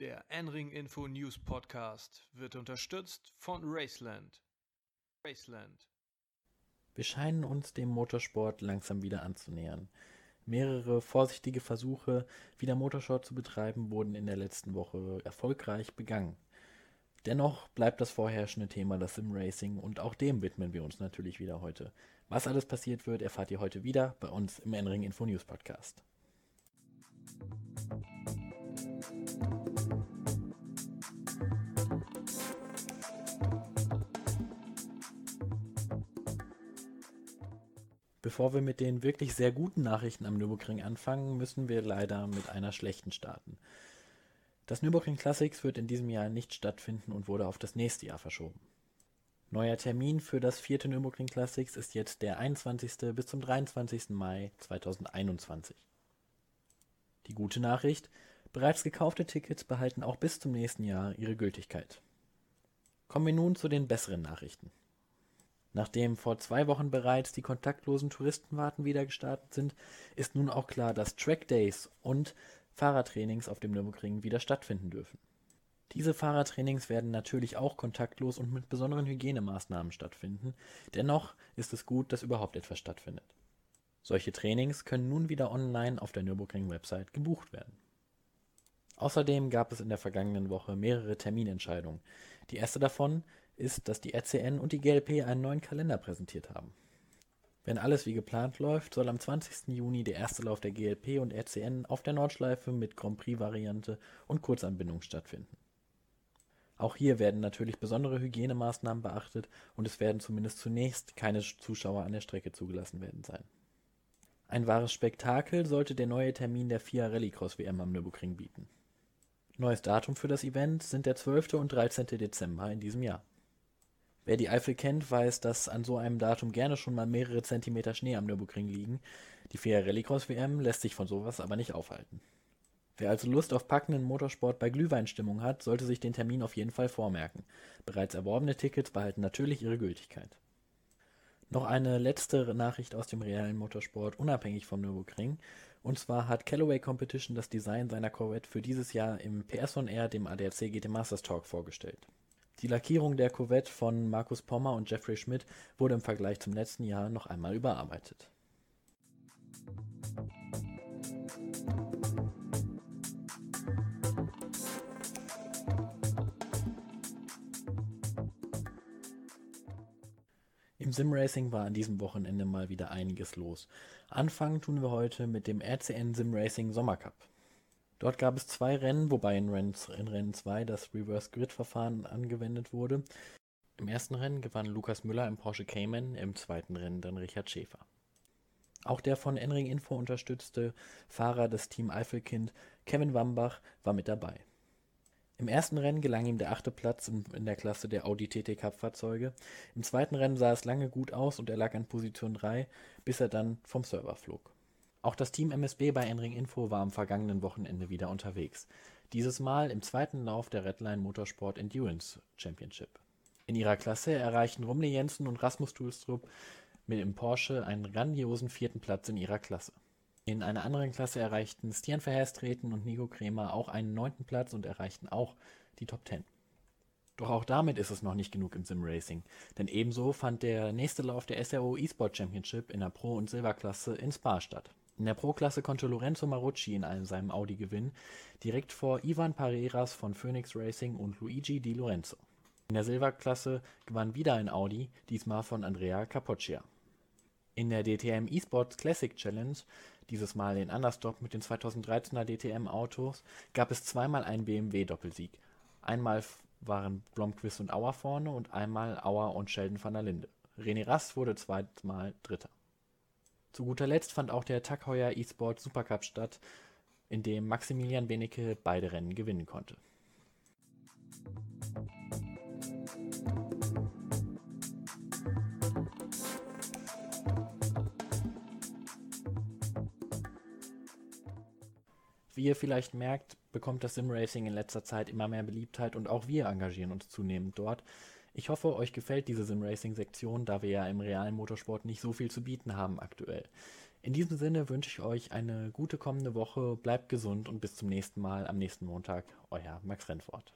Der N-Ring Info News Podcast wird unterstützt von Raceland. Raceland. Wir scheinen uns dem Motorsport langsam wieder anzunähern. Mehrere vorsichtige Versuche, wieder Motorsport zu betreiben, wurden in der letzten Woche erfolgreich begangen. Dennoch bleibt das vorherrschende Thema das Sim-Racing und auch dem widmen wir uns natürlich wieder heute. Was alles passiert wird, erfahrt ihr heute wieder bei uns im N-Ring Info News Podcast. Bevor wir mit den wirklich sehr guten Nachrichten am Nürburgring anfangen, müssen wir leider mit einer schlechten starten. Das Nürburgring Classics wird in diesem Jahr nicht stattfinden und wurde auf das nächste Jahr verschoben. Neuer Termin für das vierte Nürburgring Classics ist jetzt der 21. bis zum 23. Mai 2021. Die gute Nachricht, bereits gekaufte Tickets behalten auch bis zum nächsten Jahr ihre Gültigkeit. Kommen wir nun zu den besseren Nachrichten. Nachdem vor zwei Wochen bereits die kontaktlosen Touristenwarten wieder gestartet sind, ist nun auch klar, dass Trackdays und Fahrertrainings auf dem Nürburgring wieder stattfinden dürfen. Diese Fahrertrainings werden natürlich auch kontaktlos und mit besonderen Hygienemaßnahmen stattfinden, dennoch ist es gut, dass überhaupt etwas stattfindet. Solche Trainings können nun wieder online auf der Nürburgring-Website gebucht werden. Außerdem gab es in der vergangenen Woche mehrere Terminentscheidungen. Die erste davon ist, dass die RCN und die GLP einen neuen Kalender präsentiert haben. Wenn alles wie geplant läuft, soll am 20. Juni der erste Lauf der GLP und RCN auf der Nordschleife mit Grand Prix-Variante und Kurzanbindung stattfinden. Auch hier werden natürlich besondere Hygienemaßnahmen beachtet und es werden zumindest zunächst keine Zuschauer an der Strecke zugelassen werden sein. Ein wahres Spektakel sollte der neue Termin der FIA Rallycross WM am Nürburgring bieten. Neues Datum für das Event sind der 12. und 13. Dezember in diesem Jahr. Wer die Eifel kennt, weiß, dass an so einem Datum gerne schon mal mehrere Zentimeter Schnee am Nürburgring liegen. Die FIA Rallycross WM lässt sich von sowas aber nicht aufhalten. Wer also Lust auf packenden Motorsport bei Glühweinstimmung hat, sollte sich den Termin auf jeden Fall vormerken. Bereits erworbene Tickets behalten natürlich ihre Gültigkeit. Noch eine letzte Nachricht aus dem realen Motorsport, unabhängig vom Nürburgring. Und zwar hat Callaway Competition das Design seiner Corvette für dieses Jahr im PS on Air, dem ADAC GT Masters Talk, vorgestellt. Die Lackierung der Corvette von Markus Pommer und Jeffrey Schmidt wurde im Vergleich zum letzten Jahr noch einmal überarbeitet. Im Simracing war an diesem Wochenende mal wieder einiges los. Anfangen tun wir heute mit dem RCN Simracing Sommercup. Dort gab es zwei Rennen, wobei in Rennen, in Rennen 2 das Reverse Grid Verfahren angewendet wurde. Im ersten Rennen gewann Lukas Müller im Porsche Cayman, im zweiten Rennen dann Richard Schäfer. Auch der von Enring Info unterstützte Fahrer des Team Eifelkind, Kevin Wambach, war mit dabei. Im ersten Rennen gelang ihm der achte Platz in der Klasse der Audi TT Cup Fahrzeuge. Im zweiten Rennen sah es lange gut aus und er lag an Position 3, bis er dann vom Server flog. Auch das Team MSB bei Enring Info war am vergangenen Wochenende wieder unterwegs. Dieses Mal im zweiten Lauf der Redline Motorsport Endurance Championship. In ihrer Klasse erreichten Rumle Jensen und Rasmus Tulstrup mit dem Porsche einen grandiosen vierten Platz in ihrer Klasse. In einer anderen Klasse erreichten Stian Verheerstreten und Nico Kremer auch einen neunten Platz und erreichten auch die Top 10. Doch auch damit ist es noch nicht genug im Sim-Racing, denn ebenso fand der nächste Lauf der SRO eSport Championship in der Pro- und Silberklasse in Spa statt. In der Pro-Klasse konnte Lorenzo Marocci in einem seinem Audi gewinnen, direkt vor Ivan Pareras von Phoenix Racing und Luigi Di Lorenzo. In der Silberklasse gewann wieder ein Audi, diesmal von Andrea Capoccia. In der DTM eSports Classic Challenge, dieses Mal in Understop mit den 2013er DTM-Autos, gab es zweimal einen BMW-Doppelsieg. Einmal waren Blomqvist und Auer vorne und einmal Auer und Sheldon van der Linde. René Rast wurde zweimal Dritter. Zu guter Letzt fand auch der Tag Heuer eSport Supercup statt, in dem Maximilian Benecke beide Rennen gewinnen konnte. Wie ihr vielleicht merkt, bekommt das Simracing in letzter Zeit immer mehr Beliebtheit und auch wir engagieren uns zunehmend dort. Ich hoffe, euch gefällt diese Simracing-Sektion, da wir ja im realen Motorsport nicht so viel zu bieten haben aktuell. In diesem Sinne wünsche ich euch eine gute kommende Woche, bleibt gesund und bis zum nächsten Mal am nächsten Montag. Euer Max Rennfort.